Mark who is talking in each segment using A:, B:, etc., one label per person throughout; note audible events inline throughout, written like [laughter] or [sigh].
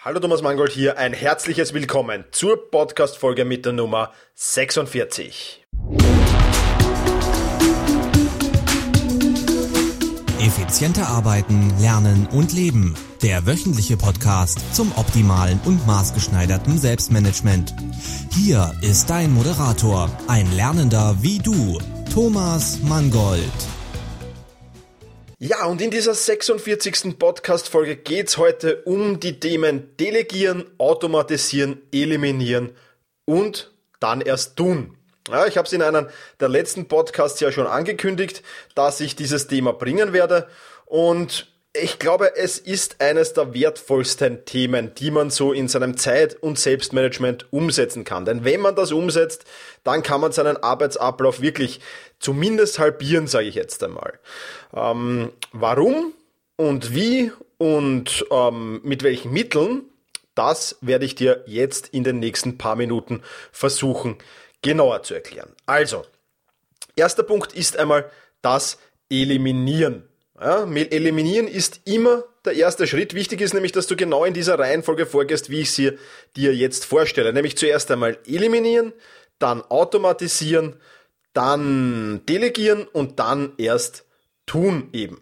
A: Hallo Thomas Mangold hier, ein herzliches Willkommen zur Podcast-Folge mit der Nummer 46.
B: Effizienter arbeiten, lernen und leben. Der wöchentliche Podcast zum optimalen und maßgeschneiderten Selbstmanagement. Hier ist dein Moderator, ein Lernender wie du, Thomas Mangold.
A: Ja, und in dieser 46. Podcast-Folge geht's heute um die Themen Delegieren, Automatisieren, Eliminieren und dann erst tun. Ja, ich habe es in einem der letzten Podcasts ja schon angekündigt, dass ich dieses Thema bringen werde. Und ich glaube, es ist eines der wertvollsten Themen, die man so in seinem Zeit- und Selbstmanagement umsetzen kann. Denn wenn man das umsetzt, dann kann man seinen Arbeitsablauf wirklich zumindest halbieren, sage ich jetzt einmal. Ähm, warum und wie und ähm, mit welchen Mitteln, das werde ich dir jetzt in den nächsten paar Minuten versuchen genauer zu erklären. Also, erster Punkt ist einmal das Eliminieren. Ja, eliminieren ist immer der erste Schritt. Wichtig ist nämlich, dass du genau in dieser Reihenfolge vorgehst, wie ich sie dir jetzt vorstelle. Nämlich zuerst einmal eliminieren, dann automatisieren, dann delegieren und dann erst tun eben.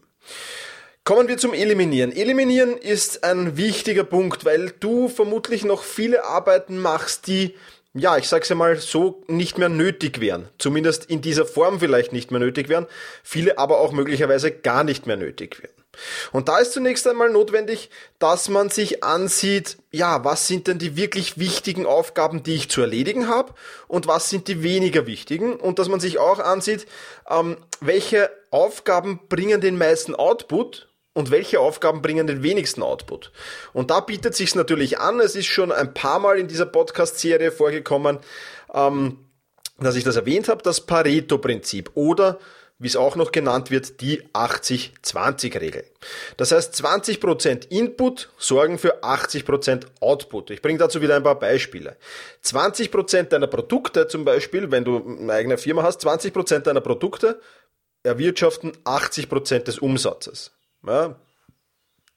A: Kommen wir zum Eliminieren. Eliminieren ist ein wichtiger Punkt, weil du vermutlich noch viele Arbeiten machst, die ja, ich sag's ja mal so, nicht mehr nötig wären. Zumindest in dieser Form vielleicht nicht mehr nötig wären. Viele aber auch möglicherweise gar nicht mehr nötig wären. Und da ist zunächst einmal notwendig, dass man sich ansieht, ja, was sind denn die wirklich wichtigen Aufgaben, die ich zu erledigen habe und was sind die weniger wichtigen und dass man sich auch ansieht, ähm, welche Aufgaben bringen den meisten Output und welche Aufgaben bringen den wenigsten Output. Und da bietet sich natürlich an, es ist schon ein paar Mal in dieser Podcast-Serie vorgekommen, ähm, dass ich das erwähnt habe, das Pareto-Prinzip oder wie es auch noch genannt wird, die 80-20-Regel. Das heißt, 20% Input sorgen für 80% Output. Ich bringe dazu wieder ein paar Beispiele. 20% deiner Produkte zum Beispiel, wenn du eine eigene Firma hast, 20% deiner Produkte erwirtschaften 80% des Umsatzes. Ja,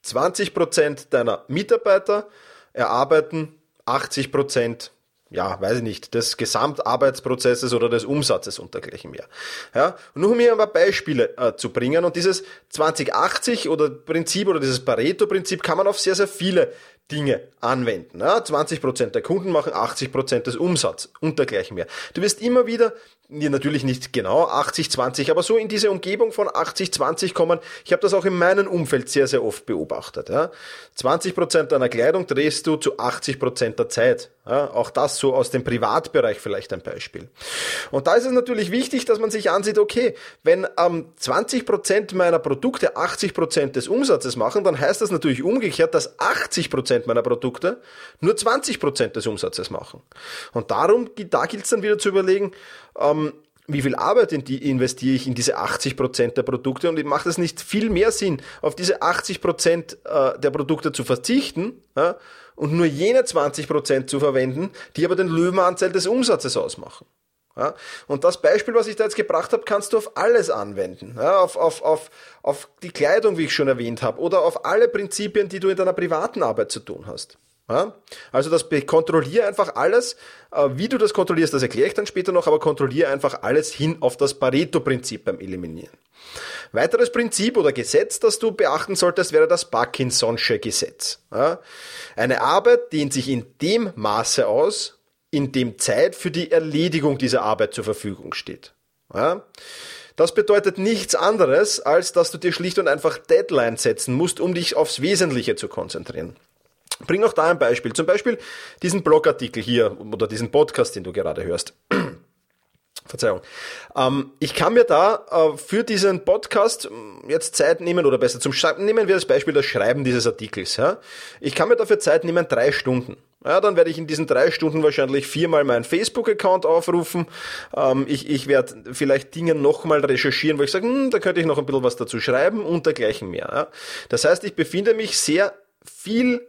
A: 20% deiner Mitarbeiter erarbeiten 80% ja, weiß ich nicht, des Gesamtarbeitsprozesses oder des Umsatzes und dergleichen mehr. Ja, und nur um hier ein paar Beispiele äh, zu bringen und dieses 2080 oder Prinzip oder dieses Pareto-Prinzip kann man auf sehr, sehr viele Dinge anwenden. Ja, 20% der Kunden machen 80% des Umsatzes und dergleichen mehr. Du wirst immer wieder, natürlich nicht genau 80-20, aber so in diese Umgebung von 80-20 kommen. Ich habe das auch in meinem Umfeld sehr, sehr oft beobachtet. Ja. 20% deiner Kleidung drehst du zu 80% der Zeit. Ja, auch das so aus dem Privatbereich vielleicht ein Beispiel. Und da ist es natürlich wichtig, dass man sich ansieht, okay, wenn ähm, 20% meiner Produkte 80% des Umsatzes machen, dann heißt das natürlich umgekehrt, dass 80% meiner Produkte nur 20% des Umsatzes machen. Und darum, da gilt es dann wieder zu überlegen, ähm, wie viel Arbeit in die investiere ich in diese 80% der Produkte und macht es nicht viel mehr Sinn, auf diese 80% äh, der Produkte zu verzichten und nur jene 20% zu verwenden, die aber den Löwenanteil des Umsatzes ausmachen. Ja, und das Beispiel, was ich da jetzt gebracht habe, kannst du auf alles anwenden. Ja, auf, auf, auf, auf die Kleidung, wie ich schon erwähnt habe, oder auf alle Prinzipien, die du in deiner privaten Arbeit zu tun hast. Ja? Also das kontrolliere einfach alles. Äh, wie du das kontrollierst, das erkläre ich dann später noch, aber kontrolliere einfach alles hin auf das Pareto-Prinzip beim Eliminieren. Weiteres Prinzip oder Gesetz, das du beachten solltest, wäre das Parkinson'sche Gesetz. Ja? Eine Arbeit dehnt sich in dem Maße aus, in dem Zeit für die Erledigung dieser Arbeit zur Verfügung steht. Ja? Das bedeutet nichts anderes, als dass du dir schlicht und einfach Deadlines setzen musst, um dich aufs Wesentliche zu konzentrieren. Bring auch da ein Beispiel. Zum Beispiel diesen Blogartikel hier oder diesen Podcast, den du gerade hörst. [clears throat] Verzeihung. Ähm, ich kann mir da äh, für diesen Podcast ähm, jetzt Zeit nehmen oder besser zum Schreiben, nehmen wir das Beispiel das Schreiben dieses Artikels. Ja? Ich kann mir dafür Zeit nehmen, drei Stunden. Ja, dann werde ich in diesen drei Stunden wahrscheinlich viermal meinen Facebook-Account aufrufen. Ähm, ich ich werde vielleicht Dinge nochmal recherchieren, wo ich sage, hm, da könnte ich noch ein bisschen was dazu schreiben und dergleichen mehr. Ja? Das heißt, ich befinde mich sehr viel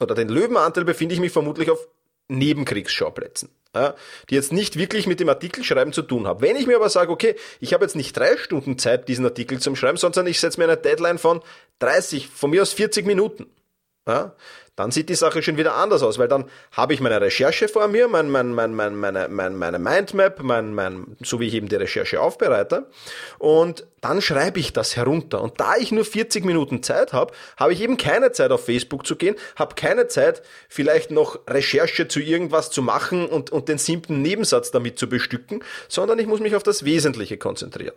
A: oder den Löwenanteil befinde ich mich vermutlich auf Nebenkriegsschauplätzen, ja, die jetzt nicht wirklich mit dem Artikelschreiben zu tun haben. Wenn ich mir aber sage, okay, ich habe jetzt nicht drei Stunden Zeit, diesen Artikel zum Schreiben, sondern ich setze mir eine Deadline von 30, von mir aus 40 Minuten, ja, dann sieht die Sache schon wieder anders aus, weil dann habe ich meine Recherche vor mir, mein, mein, mein, mein, meine, mein, meine Mindmap, mein, mein, so wie ich eben die Recherche aufbereite. Und dann schreibe ich das herunter. Und da ich nur 40 Minuten Zeit habe, habe ich eben keine Zeit auf Facebook zu gehen, habe keine Zeit, vielleicht noch Recherche zu irgendwas zu machen und, und den siebten Nebensatz damit zu bestücken, sondern ich muss mich auf das Wesentliche konzentrieren.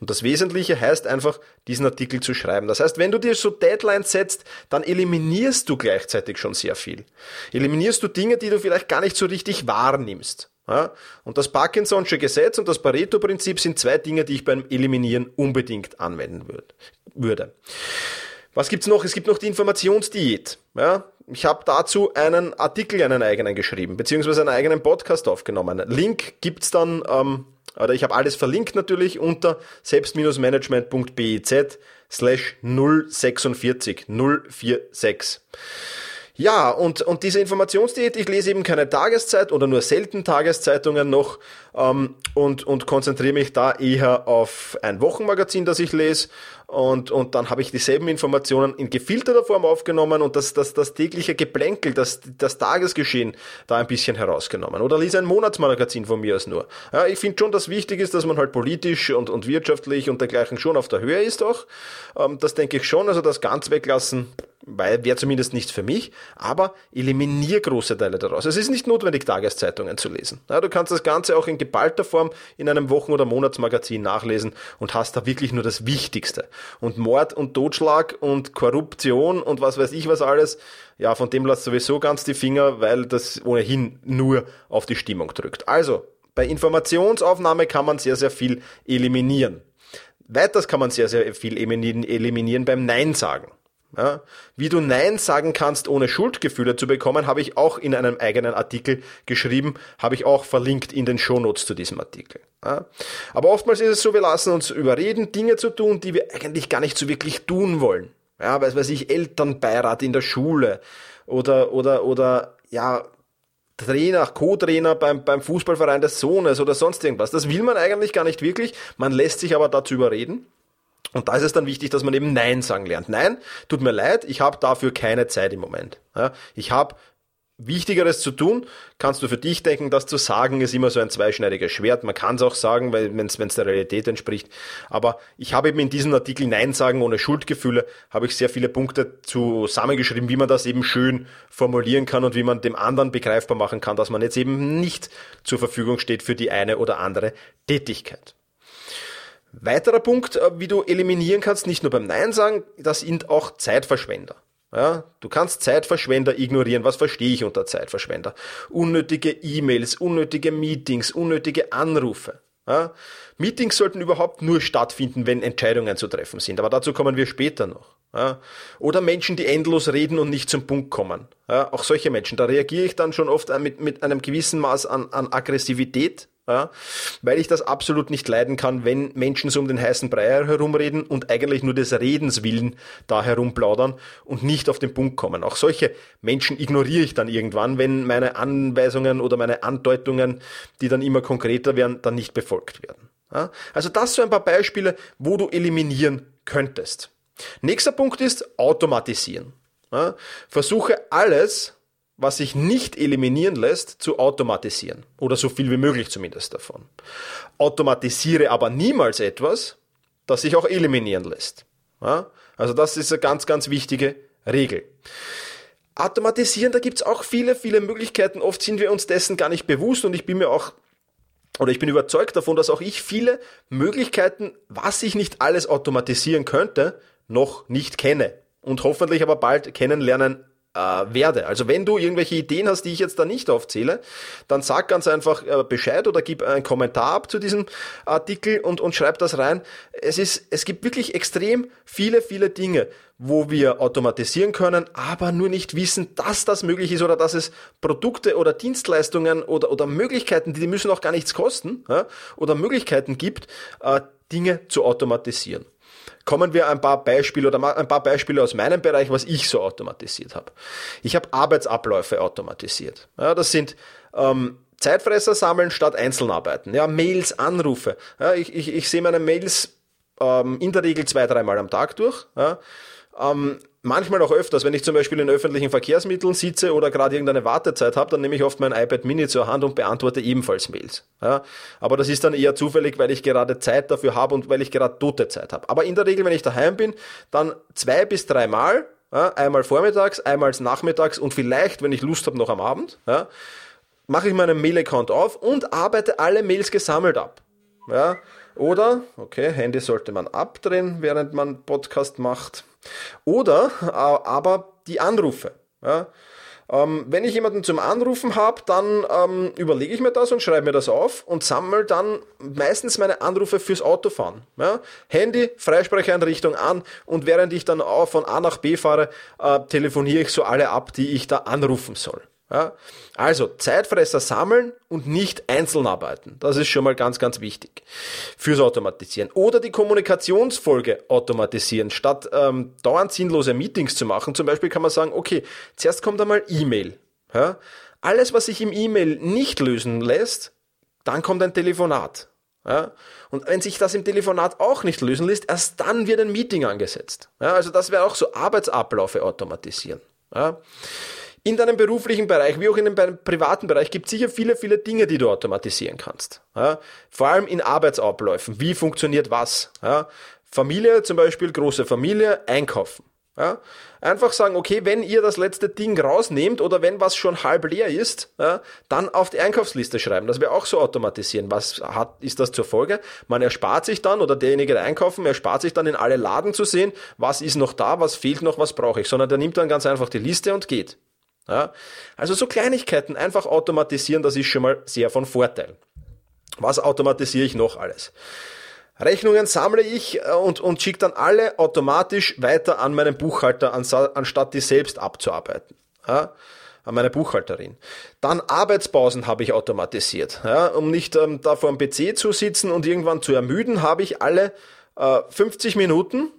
A: Und das Wesentliche heißt einfach, diesen Artikel zu schreiben. Das heißt, wenn du dir so Deadlines setzt, dann eliminierst du gleichzeitig schon sehr viel. Eliminierst du Dinge, die du vielleicht gar nicht so richtig wahrnimmst. Ja? Und das Parkinson'sche Gesetz und das Pareto-Prinzip sind zwei Dinge, die ich beim Eliminieren unbedingt anwenden würde. Was gibt's noch? Es gibt noch die Informationsdiät. Ja? Ich habe dazu einen Artikel, einen eigenen geschrieben, beziehungsweise einen eigenen Podcast aufgenommen. Link gibt's dann, ähm, oder ich habe alles verlinkt natürlich unter selbst-management.biz slash 046 046. Ja, und, und diese Informationsdiät, ich lese eben keine Tageszeit oder nur selten Tageszeitungen noch ähm, und, und konzentriere mich da eher auf ein Wochenmagazin, das ich lese und, und dann habe ich dieselben Informationen in gefilterter Form aufgenommen und das, das, das tägliche Geplänkel, das, das Tagesgeschehen da ein bisschen herausgenommen. Oder lese ein Monatsmagazin von mir aus nur. Ja, ich finde schon, dass wichtig ist, dass man halt politisch und, und wirtschaftlich und dergleichen schon auf der Höhe ist auch. Ähm, das denke ich schon, also das ganz weglassen wäre zumindest nichts für mich, aber eliminier große Teile daraus. Es ist nicht notwendig, Tageszeitungen zu lesen. Ja, du kannst das Ganze auch in geballter Form in einem Wochen- oder Monatsmagazin nachlesen und hast da wirklich nur das Wichtigste. Und Mord und Totschlag und Korruption und was weiß ich was alles, ja, von dem lasst sowieso ganz die Finger, weil das ohnehin nur auf die Stimmung drückt. Also, bei Informationsaufnahme kann man sehr, sehr viel eliminieren. Weiters kann man sehr, sehr viel eliminieren beim Nein sagen. Ja, wie du Nein sagen kannst, ohne Schuldgefühle zu bekommen, habe ich auch in einem eigenen Artikel geschrieben, habe ich auch verlinkt in den Shownotes zu diesem Artikel. Ja, aber oftmals ist es so, wir lassen uns überreden, Dinge zu tun, die wir eigentlich gar nicht so wirklich tun wollen. Ja, weiß weiß ich, Elternbeirat in der Schule oder, oder, oder, ja, Trainer, Co-Trainer beim, beim Fußballverein des Sohnes oder sonst irgendwas. Das will man eigentlich gar nicht wirklich. Man lässt sich aber dazu überreden. Und da ist es dann wichtig, dass man eben Nein sagen lernt. Nein, tut mir leid, ich habe dafür keine Zeit im Moment. Ja, ich habe Wichtigeres zu tun, kannst du für dich denken, das zu sagen ist immer so ein zweischneidiges Schwert. Man kann es auch sagen, wenn es der Realität entspricht. Aber ich habe eben in diesem Artikel Nein sagen ohne Schuldgefühle, habe ich sehr viele Punkte zusammengeschrieben, wie man das eben schön formulieren kann und wie man dem anderen begreifbar machen kann, dass man jetzt eben nicht zur Verfügung steht für die eine oder andere Tätigkeit. Weiterer Punkt, äh, wie du eliminieren kannst, nicht nur beim Nein sagen, das sind auch Zeitverschwender. Ja, du kannst Zeitverschwender ignorieren. Was verstehe ich unter Zeitverschwender? Unnötige E-Mails, unnötige Meetings, unnötige Anrufe. Ja, Meetings sollten überhaupt nur stattfinden, wenn Entscheidungen zu treffen sind. Aber dazu kommen wir später noch. Ja, oder Menschen, die endlos reden und nicht zum Punkt kommen. Ja, auch solche Menschen. Da reagiere ich dann schon oft mit, mit einem gewissen Maß an, an Aggressivität ja, weil ich das absolut nicht leiden kann, wenn Menschen so um den heißen Brei herumreden und eigentlich nur des Redens willen da herumplaudern und nicht auf den Punkt kommen. Auch solche Menschen ignoriere ich dann irgendwann, wenn meine Anweisungen oder meine Andeutungen, die dann immer konkreter werden, dann nicht befolgt werden. Ja, also das so ein paar Beispiele, wo du eliminieren könntest. Nächster Punkt ist automatisieren. Ja, versuche alles, was sich nicht eliminieren lässt, zu automatisieren. Oder so viel wie möglich zumindest davon. Automatisiere aber niemals etwas, das sich auch eliminieren lässt. Ja? Also das ist eine ganz, ganz wichtige Regel. Automatisieren, da gibt's auch viele, viele Möglichkeiten. Oft sind wir uns dessen gar nicht bewusst und ich bin mir auch oder ich bin überzeugt davon, dass auch ich viele Möglichkeiten, was ich nicht alles automatisieren könnte, noch nicht kenne und hoffentlich aber bald kennenlernen äh, werde. Also wenn du irgendwelche Ideen hast, die ich jetzt da nicht aufzähle, dann sag ganz einfach äh, Bescheid oder gib einen Kommentar ab zu diesem Artikel und, und schreib das rein. Es ist, es gibt wirklich extrem viele, viele Dinge, wo wir automatisieren können, aber nur nicht wissen, dass das möglich ist oder dass es Produkte oder Dienstleistungen oder, oder Möglichkeiten, die müssen auch gar nichts kosten, ja, oder Möglichkeiten gibt, äh, Dinge zu automatisieren kommen wir ein paar Beispiele oder ein paar Beispiele aus meinem Bereich, was ich so automatisiert habe. Ich habe Arbeitsabläufe automatisiert. Ja, das sind ähm, Zeitfresser sammeln statt Einzelnarbeiten. Ja, Mails, Anrufe. Ja, ich, ich, ich sehe meine Mails ähm, in der Regel zwei, dreimal am Tag durch. Ja, Ähm, manchmal auch öfters, wenn ich zum Beispiel in öffentlichen Verkehrsmitteln sitze oder gerade irgendeine Wartezeit habe, dann nehme ich oft mein iPad Mini zur Hand und beantworte ebenfalls Mails. Ja, aber das ist dann eher zufällig, weil ich gerade Zeit dafür habe und weil ich gerade tote Zeit habe. Aber in der Regel, wenn ich daheim bin, dann zwei bis dreimal, ja, einmal vormittags, einmal nachmittags und vielleicht, wenn ich Lust habe, noch am Abend, ja, mache ich meinen Mail-Account auf und arbeite alle Mails gesammelt ab. Ja, oder, okay, Handy sollte man abdrehen, während man Podcast macht. Oder aber die Anrufe. Ja. Ähm, wenn ich jemanden zum Anrufen habe, dann ähm, überlege ich mir das und schreibe mir das auf und sammle dann meistens meine Anrufe fürs Autofahren. Ja. Handy, Freisprecheinrichtung an und während ich dann auch von A nach B fahre, äh, telefoniere ich so alle ab, die ich da anrufen soll. Ja? Also Zeitfresser sammeln und nicht einzeln arbeiten. Das ist schon mal ganz, ganz wichtig fürs Automatisieren. Oder die Kommunikationsfolge automatisieren. Statt ähm, dauernd sinnlose Meetings zu machen, zum Beispiel kann man sagen, okay, zuerst kommt einmal E-Mail. Ja? Alles, was sich im E-Mail nicht lösen lässt, dann kommt ein Telefonat. Ja? Und wenn sich das im Telefonat auch nicht lösen lässt, erst dann wird ein Meeting angesetzt. Ja? Also das wäre auch so Arbeitsabläufe automatisieren. Ja? In deinem beruflichen Bereich, wie auch in dem privaten Bereich, gibt es sicher viele, viele Dinge, die du automatisieren kannst. Ja? Vor allem in Arbeitsabläufen. Wie funktioniert was? Ja? Familie zum Beispiel, große Familie, einkaufen. Ja? Einfach sagen, okay, wenn ihr das letzte Ding rausnehmt oder wenn was schon halb leer ist, ja, dann auf die Einkaufsliste schreiben. Das wäre auch so automatisieren. Was hat, ist das zur Folge? Man erspart sich dann oder derjenige, der einkaufen, erspart sich dann in alle Laden zu sehen, was ist noch da, was fehlt noch, was brauche ich, sondern der nimmt dann ganz einfach die Liste und geht. Ja? Also so Kleinigkeiten einfach automatisieren, das ist schon mal sehr von Vorteil. Was automatisiere ich noch alles? Rechnungen sammle ich äh, und, und schicke dann alle automatisch weiter an meinen Buchhalter, anstatt die selbst abzuarbeiten. Ja? An meine Buchhalterin. Dann Arbeitspausen habe ich automatisiert. Ja? Um nicht ähm, da vor dem PC zu sitzen und irgendwann zu ermüden, habe ich alle äh, 50 Minuten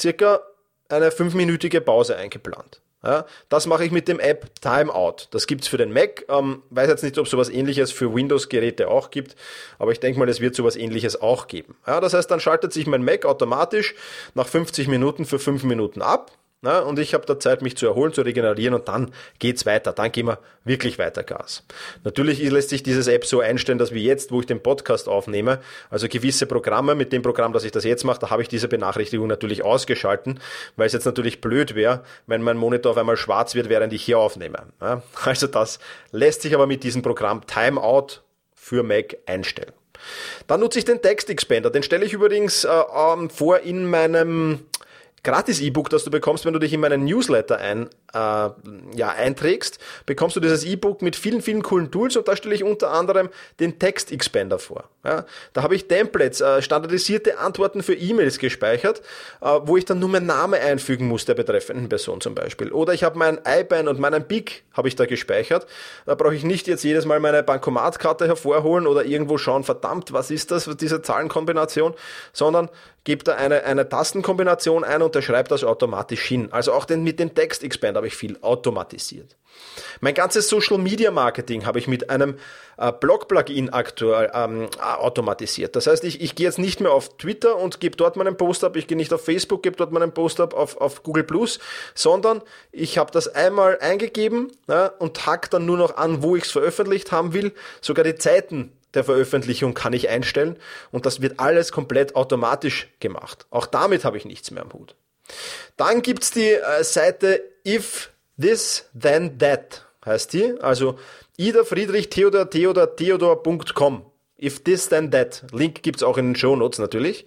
A: circa eine fünfminütige Pause eingeplant. Ja, das mache ich mit dem App Timeout. Das gibt's für den Mac. Ähm, weiß jetzt nicht, ob es sowas ähnliches für Windows-Geräte auch gibt, aber ich denke mal, es wird sowas ähnliches auch geben. Ja, das heißt, dann schaltet sich mein Mac automatisch nach 50 Minuten für 5 Minuten ab. Na, und ich habe da Zeit, mich zu erholen, zu regenerieren und dann geht's weiter. Dann gehen wir wirklich weiter Gas. Natürlich lässt sich dieses App so einstellen, dass wie jetzt, wo ich den Podcast aufnehme, also gewisse Programme, mit dem Programm, dass ich das jetzt mache, da habe ich diese Benachrichtigung natürlich ausgeschalten, weil es jetzt natürlich blöd wäre, wenn mein Monitor auf einmal schwarz wird, während ich hier aufnehme. Ja, also das lässt sich aber mit diesem Programm Timeout für Mac einstellen. Dann nutze ich den Text Expander. Den stelle ich übrigens äh, ähm, vor in meinem Gratis-E-Book, das du bekommst, wenn du dich in meinen Newsletter ein, äh, ja, einträgst, bekommst du dieses E-Book mit vielen, vielen coolen Tools und da stelle ich unter anderem den Text-Expander vor. Ja, da habe ich Templates, äh, standardisierte Antworten für E-Mails gespeichert, äh, wo ich dann nur meinen Namen einfügen muss der betreffenden Person zum Beispiel. Oder ich habe mein IBAN und meinen BIC habe ich da gespeichert. Da brauche ich nicht jetzt jedes Mal meine Bankomatkarte hervorholen oder irgendwo schauen, verdammt, was ist das, diese Zahlenkombination, sondern gebe da eine, eine Tastenkombination ein und der schreibt das automatisch hin. Also auch den, mit dem Text Expand habe ich viel automatisiert. Mein ganzes Social Media Marketing habe ich mit einem äh, Blog-Plugin aktuell ähm, automatisiert. Das heißt, ich, ich gehe jetzt nicht mehr auf Twitter und gebe dort meinen Post ab, ich gehe nicht auf Facebook, gebe dort meinen Post ab auf, auf Google Plus, sondern ich habe das einmal eingegeben ja, und hack dann nur noch an, wo ich es veröffentlicht haben will. Sogar die Zeiten der Veröffentlichung kann ich einstellen und das wird alles komplett automatisch gemacht. Auch damit habe ich nichts mehr am Hut. Dann gibt's die äh, Seite if this then that heißt die, also Ida Friedrich Theodor Theodor Theodor.com. If this then that. Link gibt's auch in den Show Notes natürlich.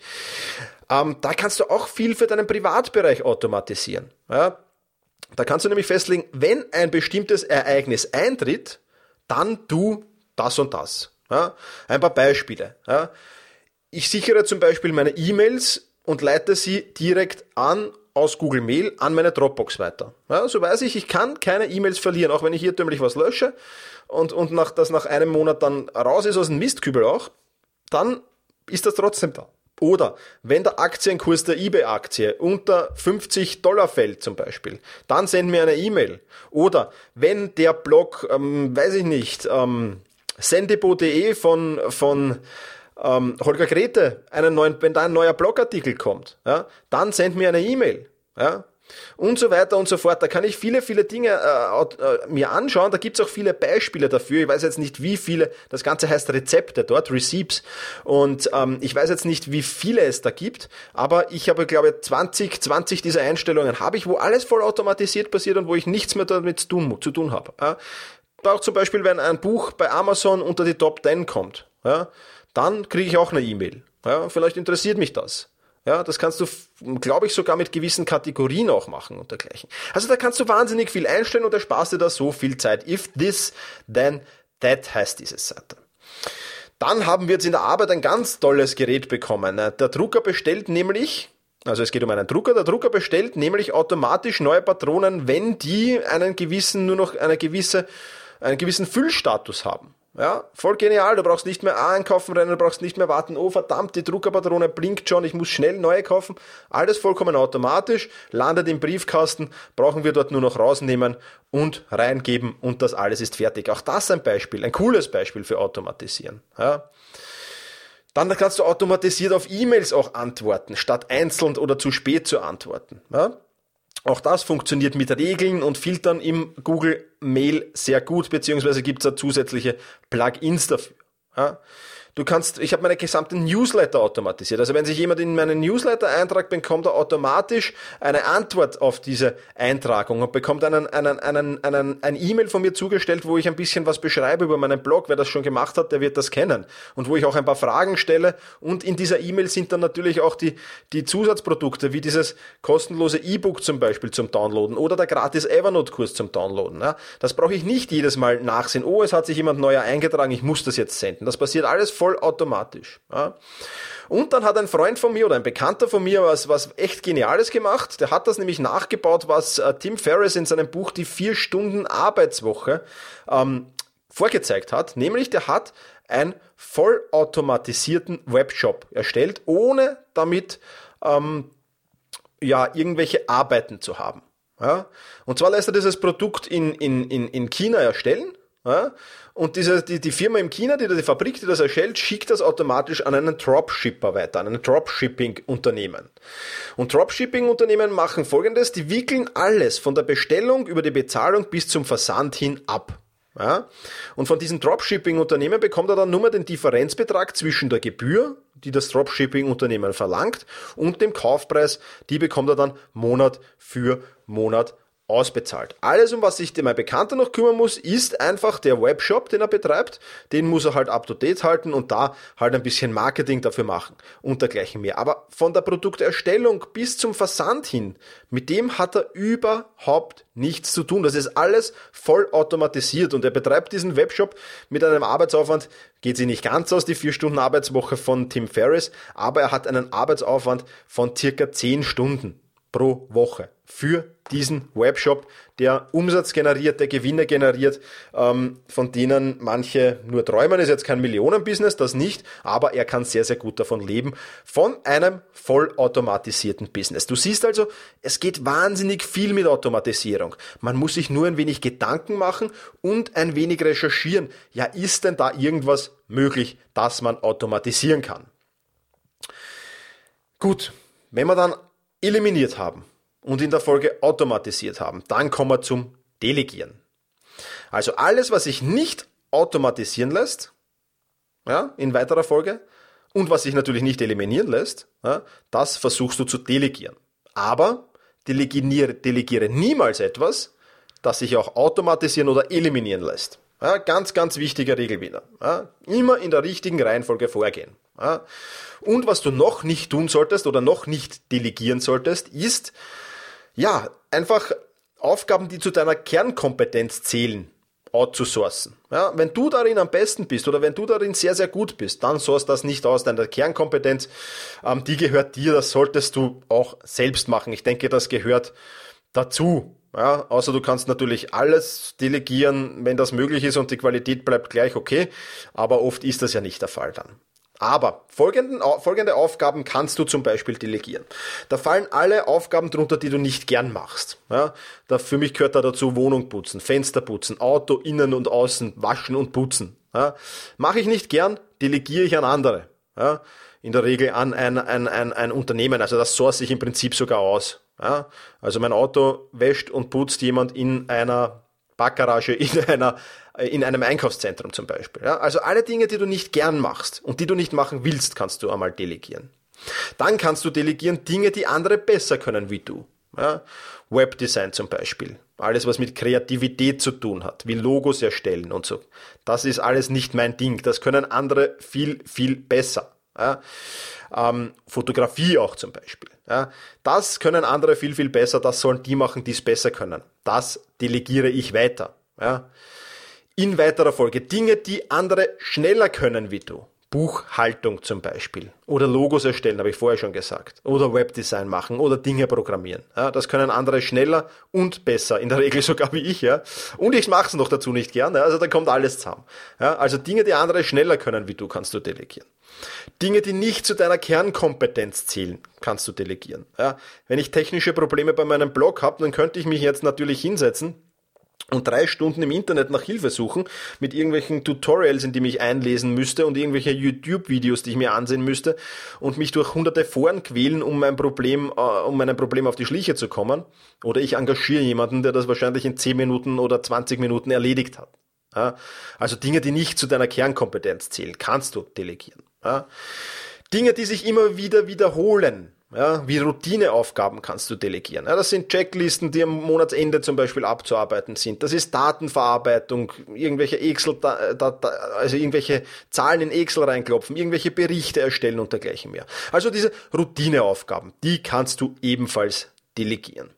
A: Ähm, da kannst du auch viel für deinen Privatbereich automatisieren. Ja? Da kannst du nämlich festlegen, wenn ein bestimmtes Ereignis eintritt, dann du das und das. Ja? Ein paar Beispiele. Ja? Ich sichere zum Beispiel meine E-Mails und leite sie direkt an aus Google Mail an meine Dropbox weiter. Ja, so weiß ich, ich kann keine E-Mails verlieren, auch wenn ich irrtümlich was lösche und, und nach, das nach einem Monat dann raus ist aus dem Mistkübel auch, dann ist das trotzdem da. Oder wenn der Aktienkurs der eBay-Aktie unter 50 Dollar fällt zum Beispiel, dann send mir eine E-Mail. Oder wenn der Blog, ähm, weiß ich nicht, ähm, sendebo.de von, von ähm, Holger Grete, einen neuen, wenn da ein neuer Blogartikel kommt, ja, dann send mir eine E-Mail. Ja. und so weiter und so fort. Da kann ich viele, viele Dinge äh, äh, mir anschauen. Da gibt's auch viele Beispiele dafür. Ich weiß jetzt nicht, wie viele. Das Ganze heißt Rezepte dort, Receipts. Und ähm, ich weiß jetzt nicht, wie viele es da gibt. Aber ich habe, glaube ich, 20, 20 dieser Einstellungen habe ich, wo alles voll automatisiert passiert und wo ich nichts mehr damit zu tun, zu tun habe. Ja? Auch zum Beispiel, wenn ein Buch bei Amazon unter die Top 10 kommt, ja, dann kriege ich auch eine E-Mail. Ja, vielleicht interessiert mich das. Ja, das kannst du, glaube ich, sogar mit gewissen Kategorien auch machen und dergleichen. Also da kannst du wahnsinnig viel einstellen und ersparst dir da so viel Zeit. If this, then that heißt diese Seite. Dann haben wir jetzt in der Arbeit ein ganz tolles Gerät bekommen. Der Drucker bestellt nämlich, also es geht um einen Drucker, der Drucker bestellt nämlich automatisch neue Patronen, wenn die einen gewissen, nur noch eine gewisse, einen gewissen Füllstatus haben. Ja, voll genial. Du brauchst nicht mehr einkaufen rennen, du brauchst nicht mehr warten. Oh verdammt, die Druckerpatrone blinkt schon, ich muss schnell neue kaufen. Alles vollkommen automatisch, landet im Briefkasten, brauchen wir dort nur noch rausnehmen und reingeben und das alles ist fertig. Auch das ein Beispiel, ein cooles Beispiel für Automatisieren. Ja. Dann kannst du automatisiert auf E-Mails auch antworten, statt einzeln oder zu spät zu antworten. Ja. Auch das funktioniert mit Regeln und Filtern im Google Mail sehr gut, beziehungsweise gibt es da zusätzliche Plugins dafür. Ja? Du kannst, ich habe meine gesamten Newsletter automatisiert. Also wenn sich jemand in meinen Newsletter eintragt, bekommt er automatisch eine Antwort auf diese Eintragung und bekommt einen, einen, einen, einen, ein E-Mail von mir zugestellt, wo ich ein bisschen was beschreibe über meinen Blog. Wer das schon gemacht hat, der wird das kennen. Und wo ich auch ein paar Fragen stelle. Und in dieser E-Mail sind dann natürlich auch die, die Zusatzprodukte, wie dieses kostenlose E-Book zum Beispiel zum Downloaden oder der gratis Evernote-Kurs zum Downloaden. Das brauche ich nicht jedes Mal nachsehen. Oh, es hat sich jemand neuer eingetragen, ich muss das jetzt senden. Das passiert alles vollautomatisch. Ja. Und dann hat ein Freund von mir oder ein Bekannter von mir was, was echt Geniales gemacht. Der hat das nämlich nachgebaut, was äh, Tim Ferriss in seinem Buch Die vier Stunden Arbeitswoche ähm, vorgezeigt hat. Nämlich der hat einen vollautomatisierten Webshop erstellt, ohne damit ähm, ja, irgendwelche Arbeiten zu haben. Ja? Und zwar lässt er dieses Produkt in, in, in, in China erstellen? Und diese, die, die Firma im China, die, die Fabrik, die das erstellt, schickt das automatisch an einen Dropshipper weiter, an ein Dropshipping-Unternehmen. Und Dropshipping-Unternehmen machen folgendes, die wickeln alles von der Bestellung über die Bezahlung bis zum Versand hin ab. Ja? Und von diesen Dropshipping-Unternehmen bekommt er dann nur mehr den Differenzbetrag zwischen der Gebühr, die das Dropshipping-Unternehmen verlangt, und dem Kaufpreis, die bekommt er dann Monat für Monat ausbezahlt. Alles, um was sich mein Bekannter noch kümmern muss, ist einfach der Webshop, den er betreibt. Den muss er halt up to date halten und da halt ein bisschen Marketing dafür machen und dergleichen mehr. Aber von der Produkterstellung bis zum Versand hin, mit dem hat er überhaupt nichts zu tun. Das ist alles voll automatisiert und er betreibt diesen Webshop mit einem Arbeitsaufwand, geht sie nicht ganz aus, die vier Stunden Arbeitswoche von Tim Ferriss, aber er hat einen Arbeitsaufwand von circa zehn Stunden pro Woche für diesen Webshop, der Umsatz generiert, der Gewinne generiert, ähm, von denen manche nur träumen. Ist jetzt kein Millionenbusiness, das nicht, aber er kann sehr, sehr gut davon leben, von einem vollautomatisierten Business. Du siehst also, es geht wahnsinnig viel mit Automatisierung. Man muss sich nur ein wenig Gedanken machen und ein wenig recherchieren. Ja, ist denn da irgendwas möglich, das man automatisieren kann? Gut, wenn wir dann eliminiert haben und in der Folge automatisiert haben. Dann kommen wir zum Delegieren. Also alles, was sich nicht automatisieren lässt, ja, in weiterer Folge, und was sich natürlich nicht eliminieren lässt, ja, das versuchst du zu delegieren. Aber delegiere, delegiere niemals etwas, das sich auch automatisieren oder eliminieren lässt. Ja, ganz, ganz wichtige Regel wieder. Ja, immer in der richtigen Reihenfolge vorgehen. Ja, und was du noch nicht tun solltest oder noch nicht delegieren solltest, ist, ja, einfach Aufgaben, die zu deiner Kernkompetenz zählen, outzusourcen. Ja, wenn du darin am besten bist oder wenn du darin sehr, sehr gut bist, dann source das nicht aus. Deine Kernkompetenz, ähm, die gehört dir, das solltest du auch selbst machen. Ich denke, das gehört dazu. Ja, außer du kannst natürlich alles delegieren, wenn das möglich ist und die Qualität bleibt gleich okay, aber oft ist das ja nicht der Fall dann. Aber folgenden, folgende Aufgaben kannst du zum Beispiel delegieren. Da fallen alle Aufgaben drunter, die du nicht gern machst. Ja, da, für mich gehört da dazu Wohnung putzen, Fenster putzen, Auto innen und außen waschen und putzen. Ja, Mache ich nicht gern, delegiere ich an andere. Ja, in der Regel an ein, ein, ein, ein Unternehmen. Also das source ich im Prinzip sogar aus. Ja? Also mein Auto wäscht und putzt jemand in einer Parkgarage, [laughs] in einer in einem Einkaufszentrum zum Beispiel. Ja? Also alle Dinge, die du nicht gern machst und die du nicht machen willst, kannst du einmal delegieren. Dann kannst du delegieren Dinge, die andere besser können wie du. Ja? Webdesign zum Beispiel. Alles, was mit Kreativität zu tun hat, wie Logos erstellen und so. Das ist alles nicht mein Ding. Das können andere viel, viel besser. Ja? Ähm, Fotografie auch zum Beispiel. Ja? Das können andere viel, viel besser. Das sollen die machen, die es besser können. Das delegiere ich weiter. Ja? In weiterer Folge Dinge, die andere schneller können wie du. Buchhaltung zum Beispiel. Oder Logos erstellen, habe ich vorher schon gesagt. Oder Webdesign machen oder Dinge programmieren. Ja, das können andere schneller und besser, in der [laughs] Regel sogar wie ich. Ja. Und ich mache es noch dazu nicht gern. Ja. Also da kommt alles zusammen. Ja, also Dinge, die andere schneller können wie du, kannst du delegieren. Dinge, die nicht zu deiner Kernkompetenz zählen, kannst du delegieren. Ja. Wenn ich technische Probleme bei meinem Blog habe, dann könnte ich mich jetzt natürlich hinsetzen und drei Stunden im Internet nach Hilfe suchen mit irgendwelchen Tutorials, in die mich einlesen müsste und irgendwelche YouTube-Videos, die ich mir ansehen müsste und mich durch hunderte Foren quälen, um mein Problem, äh, um meinem Problem auf die Schliche zu kommen. Oder ich engagiere jemanden, der das wahrscheinlich in 10 Minuten oder 20 Minuten erledigt hat. Ja? Also Dinge, die nicht zu deiner Kernkompetenz zählen, kannst du delegieren. Ja? Dinge, die sich immer wieder wiederholen, ja, wie Routineaufgaben kannst du delegieren. Ja, das sind Checklisten, die am Monatsende zum Beispiel abzuarbeiten sind. Das ist Datenverarbeitung, irgendwelche Excel, also irgendwelche Zahlen in Excel reinklopfen, irgendwelche Berichte erstellen und dergleichen mehr. Also diese Routineaufgaben, die kannst du ebenfalls delegieren.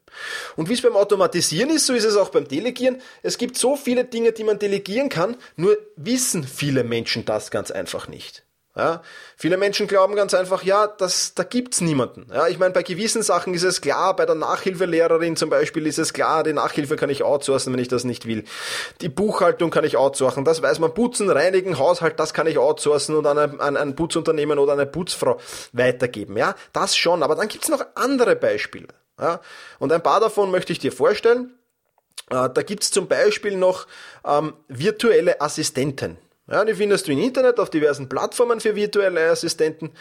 A: Und wie es beim Automatisieren ist, so ist es auch beim Delegieren. Es gibt so viele Dinge, die man delegieren kann, nur wissen viele Menschen das ganz einfach nicht. Ja, viele Menschen glauben ganz einfach, ja, das, da gibt's niemanden. Ja, ich meine, bei gewissen Sachen ist es klar, bei der Nachhilfelehrerin zum Beispiel ist es klar, die Nachhilfe kann ich outsourcen, wenn ich das nicht will. Die Buchhaltung kann ich outsourcen, das weiß man. Putzen, reinigen, Haushalt, das kann ich outsourcen und an ein, an ein Putzunternehmen oder eine Putzfrau weitergeben. Ja, das schon. Aber dann gibt's noch andere Beispiele. Ja, und ein paar davon möchte ich dir vorstellen. Äh, da gibt's zum Beispiel noch ähm, virtuelle Assistenten. Ja, die findest du im Internet auf diversen Plattformen für virtuelle Assistenten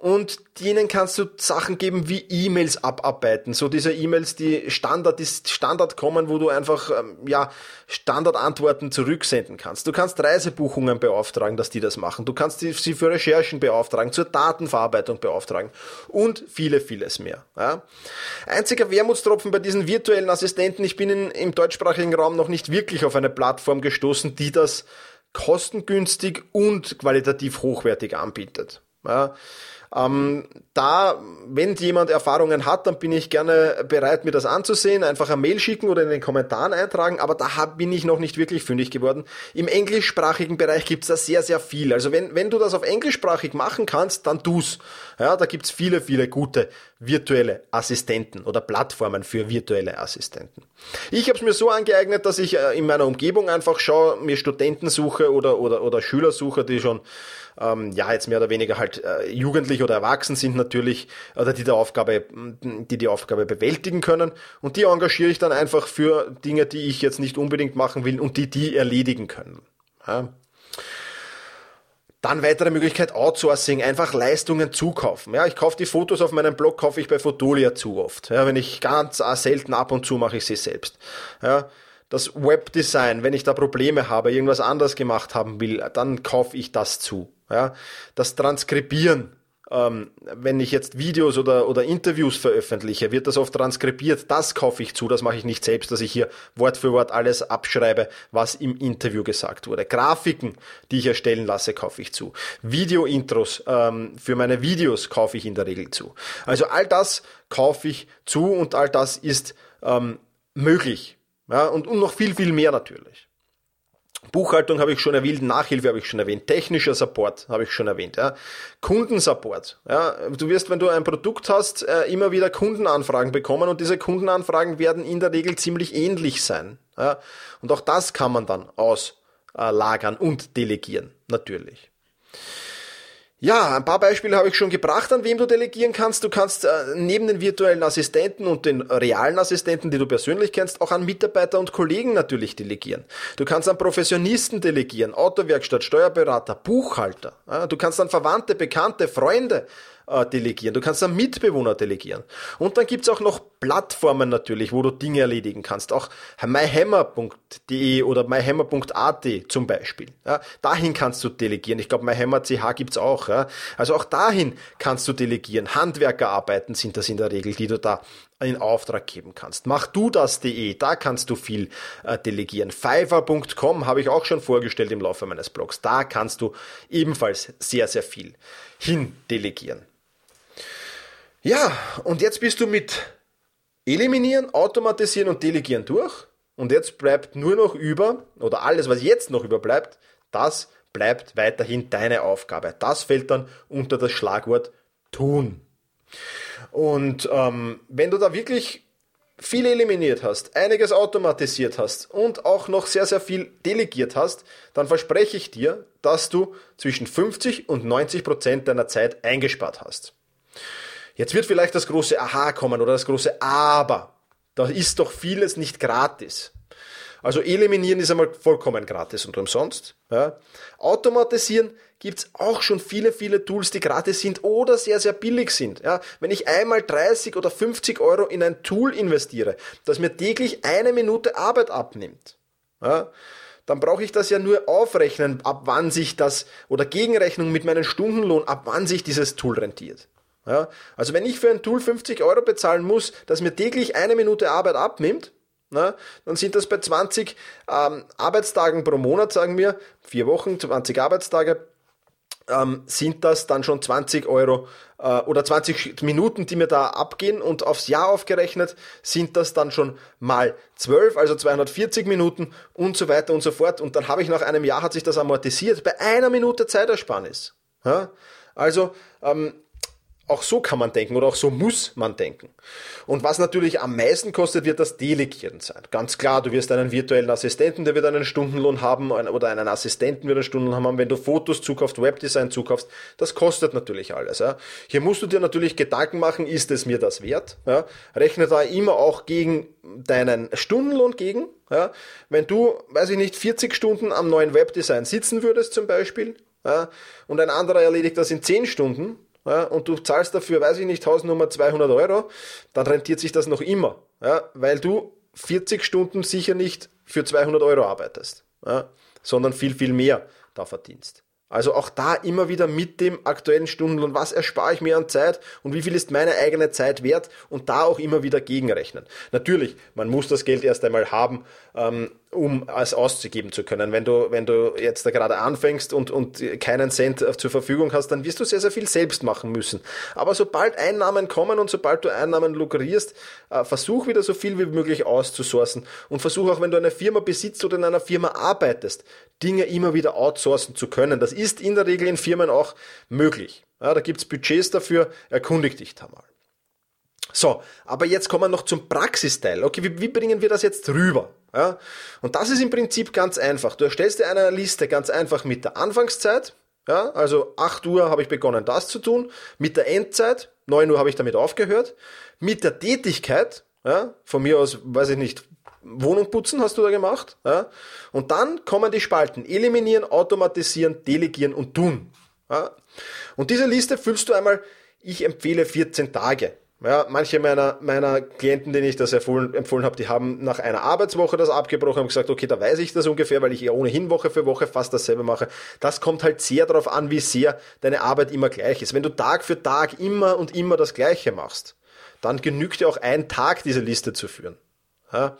A: und denen kannst du Sachen geben wie E-Mails abarbeiten. So diese E-Mails, die Standard, die Standard kommen, wo du einfach ähm, ja Standardantworten zurücksenden kannst. Du kannst Reisebuchungen beauftragen, dass die das machen. Du kannst sie für Recherchen beauftragen, zur Datenverarbeitung beauftragen und viele, vieles mehr. Ja. Einziger Wermutstropfen bei diesen virtuellen Assistenten, ich bin in, im deutschsprachigen Raum noch nicht wirklich auf eine Plattform gestoßen, die das kostengünstig und qualitativ hochwertig anbietet. Ja, ähm, da, wenn jemand Erfahrungen hat, dann bin ich gerne bereit, mir das anzusehen, einfach eine Mail schicken oder in den Kommentaren eintragen, aber da bin ich noch nicht wirklich fündig geworden. Im englischsprachigen Bereich gibt's da sehr, sehr viel. Also wenn, wenn du das auf englischsprachig machen kannst, dann tu's. Ja, da gibt's viele, viele gute virtuelle Assistenten oder Plattformen für virtuelle Assistenten. Ich habe es mir so angeeignet, dass ich äh, in meiner Umgebung einfach schaue, mir Studenten suche oder, oder, oder Schüler suche, die schon ähm, ja jetzt mehr oder weniger halt äh, jugendlich oder erwachsen sind natürlich oder die der Aufgabe, die die Aufgabe bewältigen können und die engagiere ich dann einfach für Dinge, die ich jetzt nicht unbedingt machen will und die die erledigen können. Ja. Dann weitere Möglichkeit Outsourcing, einfach Leistungen zukaufen. Ja, ich kaufe die Fotos auf meinem Blog, kaufe ich bei Fotolia zu oft. Ja, wenn ich ganz äh, selten ab und zu mache ich sie selbst. Ja, das Webdesign, wenn ich da Probleme habe, irgendwas anders gemacht haben will, dann kaufe ich das zu. Ja, das Transkribieren, ähm, wenn ich jetzt Videos oder, oder Interviews veröffentliche, wird das oft transkribiert. Das kaufe ich zu, das mache ich nicht selbst, dass ich hier Wort für Wort alles abschreibe, was im Interview gesagt wurde. Grafiken, die ich erstellen lasse, kaufe ich zu. Video-Intros ähm, für meine Videos kaufe ich in der Regel zu. Also all das kaufe ich zu und all das ist ähm, möglich. Ja, und, und noch viel, viel mehr natürlich. Buchhaltung habe ich schon erwähnt, Nachhilfe habe ich schon erwähnt, technischer Support habe ich schon erwähnt, ja. Kundensupport, ja. Du wirst, wenn du ein Produkt hast, äh, immer wieder Kundenanfragen bekommen und diese Kundenanfragen werden in der Regel ziemlich ähnlich sein, ja. Und auch das kann man dann auslagern und delegieren, natürlich. Ja, ein paar Beispiele habe ich schon gebracht, an wem du delegieren kannst. Du kannst äh, neben den virtuellen Assistenten und den realen Assistenten, die du persönlich kennst, auch an Mitarbeiter und Kollegen natürlich delegieren. Du kannst an Professionisten delegieren, Autowerkstatt, Steuerberater, Buchhalter. Du kannst an Verwandte, Bekannte, Freunde äh, delegieren. Du kannst an Mitbewohner delegieren. Und dann gibt's auch noch Plattformen natürlich, wo du Dinge erledigen kannst. Auch myhammer.de oder myhammer.at zum Beispiel. Ja, dahin kannst du delegieren. Ich glaube, myhammer.ch gibt's auch. Ja. Also auch dahin kannst du delegieren. Handwerkerarbeiten sind das in der Regel, die du da in Auftrag geben kannst. Mach du das.de, da kannst du viel äh, delegieren. Fiverr.com habe ich auch schon vorgestellt im Laufe meines Blogs. Da kannst du ebenfalls sehr, sehr viel hin delegieren. Ja, und jetzt bist du mit Eliminieren, Automatisieren und Delegieren durch. Und jetzt bleibt nur noch über, oder alles, was jetzt noch überbleibt, das bleibt weiterhin deine Aufgabe. Das fällt dann unter das Schlagwort tun. Und ähm, wenn du da wirklich viel eliminiert hast, einiges automatisiert hast und auch noch sehr, sehr viel delegiert hast, dann verspreche ich dir, dass du zwischen 50 und 90 Prozent deiner Zeit eingespart hast. Jetzt wird vielleicht das große Aha kommen oder das große Aber. Da ist doch vieles nicht gratis. Also eliminieren ist einmal vollkommen gratis und umsonst. Ja. Automatisieren gibt's auch schon viele, viele Tools, die gratis sind oder sehr, sehr billig sind. Ja. Wenn ich einmal 30 oder 50 Euro in ein Tool investiere, das mir täglich eine Minute Arbeit abnimmt, ja, dann brauche ich das ja nur aufrechnen, ab wann sich das, oder Gegenrechnung mit meinem Stundenlohn, ab wann sich dieses Tool rentiert. Ja, also wenn ich für ein Tool 50 Euro bezahlen muss, das mir täglich eine Minute Arbeit abnimmt, na, dann sind das bei 20 ähm, Arbeitstagen pro Monat, sagen wir, vier Wochen, 20 Arbeitstage, ähm, sind das dann schon 20 Euro äh, oder 20 Minuten, die mir da abgehen und aufs Jahr aufgerechnet sind das dann schon mal 12, also 240 Minuten und so weiter und so fort. Und dann habe ich nach einem Jahr hat sich das amortisiert bei einer Minute Zeitersparnis. Ja? Also ähm, auch so kann man denken oder auch so muss man denken. Und was natürlich am meisten kostet, wird das Delegieren sein. Ganz klar, du wirst einen virtuellen Assistenten, der wird einen Stundenlohn haben oder einen Assistenten wird einen Stundenlohn haben. Wenn du Fotos zukaufst, Webdesign zukaufst, das kostet natürlich alles. Ja. Hier musst du dir natürlich Gedanken machen, ist es mir das wert? Ja. Rechne da immer auch gegen deinen Stundenlohn gegen. Ja. Wenn du, weiß ich nicht, 40 Stunden am neuen Webdesign sitzen würdest zum Beispiel, und ein anderer erledigt das in 10 Stunden, ja, und du zahlst dafür, weiß ich nicht, Hausnummer 200 Euro, dann rentiert sich das noch immer, ja, weil du 40 Stunden sicher nicht für 200 Euro arbeitest, ja, sondern viel, viel mehr da verdienst. Also auch da immer wieder mit dem aktuellen Stundenlohn, was erspare ich mir an Zeit und wie viel ist meine eigene Zeit wert und da auch immer wieder gegenrechnen. Natürlich, man muss das Geld erst einmal haben, ähm, um es auszugeben zu können. Wenn du, wenn du jetzt da gerade anfängst und, und keinen Cent zur Verfügung hast, dann wirst du sehr, sehr viel selbst machen müssen. Aber sobald Einnahmen kommen und sobald du Einnahmen lukrierst, äh, versuch wieder so viel wie möglich auszusourcen und versuch auch, wenn du eine Firma besitzt oder in einer Firma arbeitest, Dinge immer wieder outsourcen zu können. Das ist in der Regel in Firmen auch möglich. Ja, da gibt's Budgets dafür, erkundig dich da mal. So, aber jetzt kommen wir noch zum Praxisteil. Okay, wie, wie bringen wir das jetzt rüber? Ja? Und das ist im Prinzip ganz einfach. Du erstellst dir eine Liste ganz einfach mit der Anfangszeit. Ja? Also 8 Uhr habe ich begonnen, das zu tun. Mit der Endzeit, 9 Uhr habe ich damit aufgehört. Mit der Tätigkeit, ja? von mir aus, weiß ich nicht, Wohnung putzen hast du da gemacht. Ja? Und dann kommen die Spalten. Eliminieren, automatisieren, delegieren und tun. Ja? Und diese Liste füllst du einmal, ich empfehle 14 Tage. Ja, manche meiner, meiner Klienten, denen ich das empfohlen, empfohlen habe, die haben nach einer Arbeitswoche das abgebrochen und gesagt, okay, da weiß ich das ungefähr, weil ich ja ohnehin Woche für Woche fast dasselbe mache. Das kommt halt sehr darauf an, wie sehr deine Arbeit immer gleich ist. Wenn du Tag für Tag immer und immer das Gleiche machst, dann genügt dir auch ein Tag, diese Liste zu führen. Ja.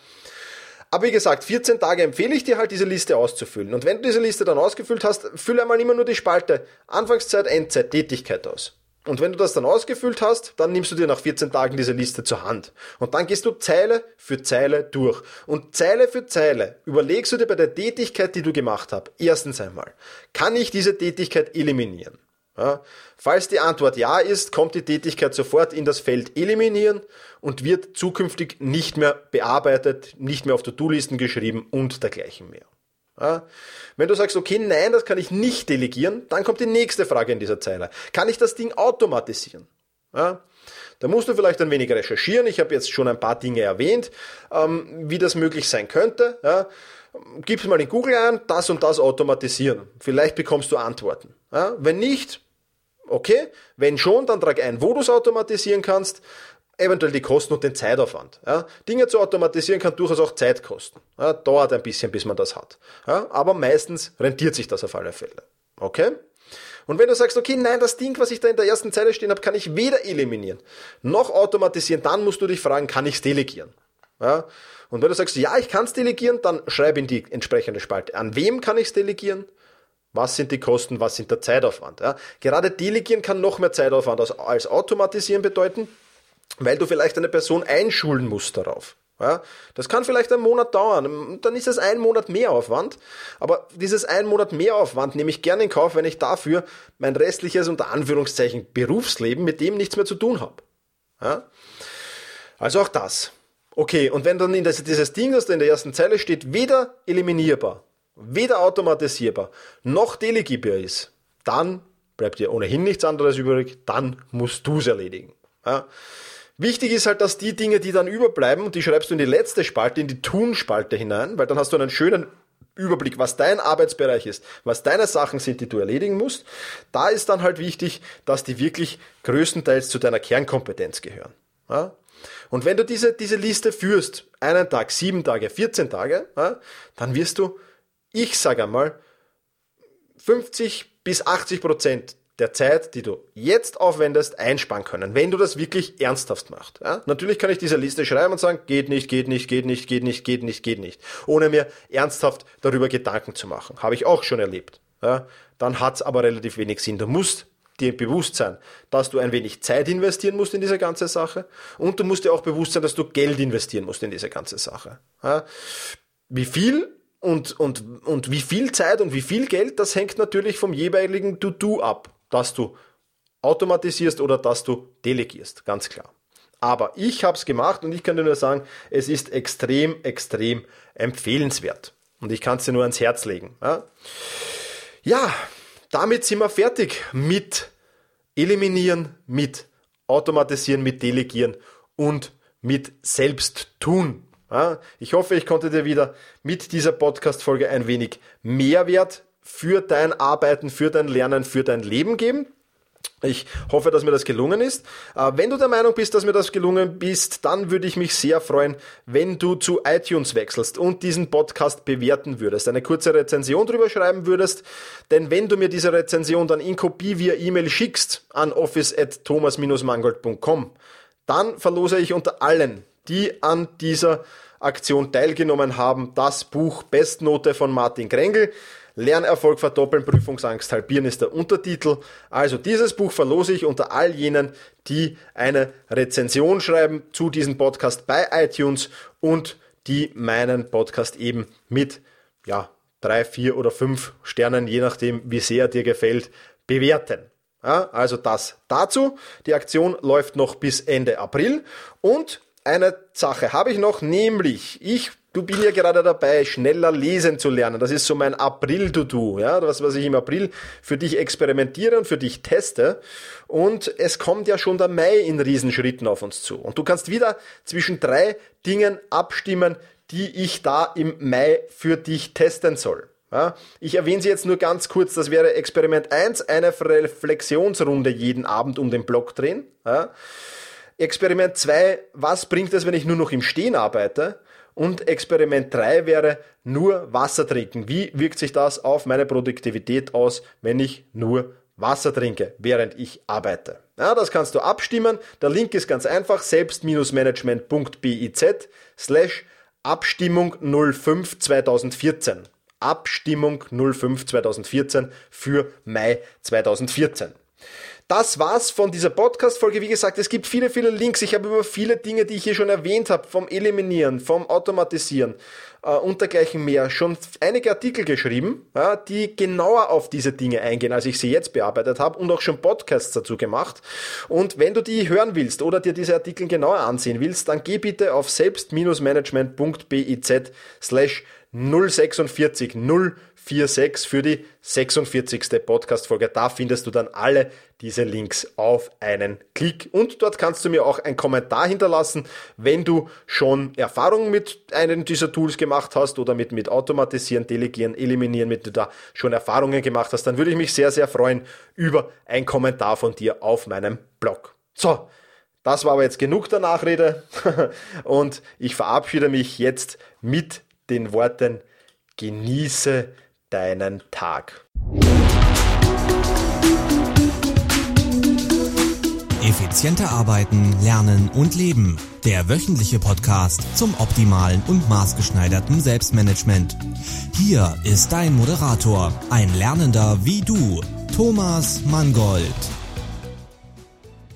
A: Aber wie gesagt, 14 Tage empfehle ich dir halt, diese Liste auszufüllen. Und wenn du diese Liste dann ausgefüllt hast, fülle einmal immer nur die Spalte Anfangszeit, Endzeit, Tätigkeit aus. Und wenn du das dann ausgefüllt hast, dann nimmst du dir nach 14 Tagen diese Liste zur Hand. Und dann gehst du Zeile für Zeile durch. Und Zeile für Zeile überlegst du dir bei der Tätigkeit, die du gemacht hast, erstens einmal, kann ich diese Tätigkeit eliminieren? Ja? Falls die Antwort ja ist, kommt die Tätigkeit sofort in das Feld eliminieren und wird zukünftig nicht mehr bearbeitet, nicht mehr auf To-Do-Listen geschrieben und dergleichen mehr. Ja? Wenn du sagst, okay, nein, das kann ich nicht delegieren, dann kommt die nächste Frage in dieser Zeile. Kann ich das Ding automatisieren? Ja? Da musst du vielleicht ein wenig recherchieren. Ich habe jetzt schon ein paar Dinge erwähnt, ähm, wie das möglich sein könnte. Ja? Gib mal in Google ein, das und das automatisieren. Vielleicht bekommst du Antworten. Ja? Wenn nicht, Okay, wenn schon, dann trag ein, wo du es automatisieren kannst, eventuell die Kosten und den Zeitaufwand. Ja, Dinge zu automatisieren kann durchaus auch Zeit kosten. Ja, dauert ein bisschen, bis man das hat. Aber meistens rentiert sich das auf alle Fälle. Okay? Und wenn du sagst, okay, nein, das Ding, was ich da in der ersten Zeile stehen habe, kann ich weder eliminieren noch automatisieren, dann musst du dich fragen, kann ich es delegieren? Ja? Und wenn du sagst, ja, ich kann es delegieren, dann schreib in die entsprechende Spalte. An wem kann ich es delegieren? Was sind die Kosten? Was sind der Zeitaufwand? Ja? Gerade delegieren kann noch mehr Zeitaufwand als, als automatisieren bedeuten, weil du vielleicht eine Person einschulen musst darauf. Ja, das kann vielleicht einen Monat dauern, dann ist es ein Monat mehr Aufwand, aber dieses ein Monat mehr Aufwand nehme ich gerne in Kauf, wenn ich dafür mein restliches unter Anführungszeichen Berufsleben mit dem nichts mehr zu tun habe. Ja? Also auch das. Okay, und wenn dann in das, dieses Ding, das da in der ersten Zeile steht, weder eliminierbar, weder automatisierbar, noch delegierbar ist, dann bleibt dir ohnehin nichts anderes übrig, dann musst du es erledigen. Ja? Wichtig ist halt, dass die Dinge, die dann überbleiben, und die schreibst du in die letzte Spalte, in die Tun-Spalte hinein, weil dann hast du einen schönen Überblick, was dein Arbeitsbereich ist, was deine Sachen sind, die du erledigen musst. Da ist dann halt wichtig, dass die wirklich größtenteils zu deiner Kernkompetenz gehören. Ja? Und wenn du diese, diese Liste führst, einen Tag, sieben Tage, 14 Tage, dann wirst du, ich sage einmal, 50 bis 80 Prozent der Zeit, die du jetzt aufwendest, einsparen können, wenn du das wirklich ernsthaft machst. Ja? Natürlich kann ich diese Liste schreiben und sagen, geht nicht, geht nicht, geht nicht, geht nicht, geht nicht, geht nicht, ohne mir ernsthaft darüber Gedanken zu machen. Habe ich auch schon erlebt. Ja? Dann hat's aber relativ wenig Sinn. Du musst dir bewusst sein, dass du ein wenig Zeit investieren musst in diese ganze Sache und du musst dir auch bewusst sein, dass du Geld investieren musst in diese ganze Sache. Wie viel und, und, und wie viel Zeit und wie viel Geld, das hängt natürlich vom jeweiligen To-Do ab dass du automatisierst oder dass du delegierst, ganz klar. Aber ich habe es gemacht und ich kann dir nur sagen, es ist extrem, extrem empfehlenswert. Und ich kann es dir nur ans Herz legen. Ja? Damit sind wir fertig mit Eliminieren, mit Automatisieren, mit Delegieren und mit Selbsttun. Ja? Ich hoffe, ich konnte dir wieder mit dieser Podcast-Folge ein wenig Mehrwert für dein Arbeiten, für dein Lernen, für dein Leben geben. Ich hoffe, dass mir das gelungen ist. Äh, wenn du der Meinung bist, dass mir das gelungen ist, dann würde ich mich sehr freuen, wenn du zu iTunes wechselst und diesen Podcast bewerten würdest, eine kurze Rezension drüber schreiben würdest. Denn wenn du mir diese Rezension dann in Kopie via E-Mail schickst an office@thomas-mangold.com, dann verlose ich unter allen, die an dieser Aktion teilgenommen haben, das Buch Bestnote von Martin Krengel. Lernerfolg verdoppeln, Prüfungsangst halbieren ist der Untertitel. Also dieses Buch verlose ich unter all jenen, die eine Rezension schreiben zu diesem Podcast bei iTunes und die meinen Podcast eben mit, ja, drei, vier oder fünf Sternen, je nachdem, wie sehr dir gefällt, bewerten. Ja, also das dazu. Die Aktion läuft noch bis Ende April und eine Sache habe ich noch, nämlich ich Du bin ja gerade dabei, schneller lesen zu lernen. Das ist so mein April-To-Do, ja, das, was ich im April für dich experimentiere und für dich teste. Und es kommt ja schon der Mai in Riesenschritten auf uns zu. Und du kannst wieder zwischen drei Dingen abstimmen, die ich da im Mai für dich testen soll. Ja, ich erwähne sie jetzt nur ganz kurz. Das wäre Experiment 1, eine Reflexionsrunde jeden Abend um den Block drehen. Ja. Experiment 2, was bringt es, wenn ich nur noch im Stehen arbeite? Und Experiment 3 wäre nur Wasser trinken. Wie wirkt sich das auf meine Produktivität aus, wenn ich nur Wasser trinke, während ich arbeite? Ja, das kannst du abstimmen. Der Link ist ganz einfach, selbst-management.biz slash Abstimmung 05 2014. Abstimmung 05 2014 für Mai 2014 das war's von dieser Podcast-Folge. Wie gesagt, es gibt viele, viele Links. Ich habe über viele Dinge, die ich hier schon erwähnt habe, vom Eliminieren, vom Automatisieren äh, und dergleichen mehr, schon einige Artikel geschrieben, ja, die genauer auf diese Dinge eingehen, als ich sie jetzt bearbeitet habe und auch schon Podcasts dazu gemacht. Und wenn du die hören willst oder dir diese Artikel genauer ansehen willst, dann geh bitte auf selbst-management.biz slash 046 046 für die 46. Podcast-Folge. Da findest du dann alle diese Links auf einen Klick. Und dort kannst du mir auch einen Kommentar hinterlassen, wenn du schon Erfahrungen mit einem dieser Tools gemacht hast oder mit, mit Automatisieren, Delegieren, Eliminieren, mit du da schon Erfahrungen gemacht hast, dann würde ich mich sehr, sehr freuen über ein Kommentar von dir auf meinem Blog. So, das war aber jetzt genug der Nachrede [laughs] und ich verabschiede mich jetzt mit den Worten genieße deinen Tag.
B: Effizienter arbeiten, lernen und leben. Der wöchentliche Podcast zum optimalen und maßgeschneiderten Selbstmanagement. Hier ist dein Moderator, ein Lernender wie du, Thomas Mangold.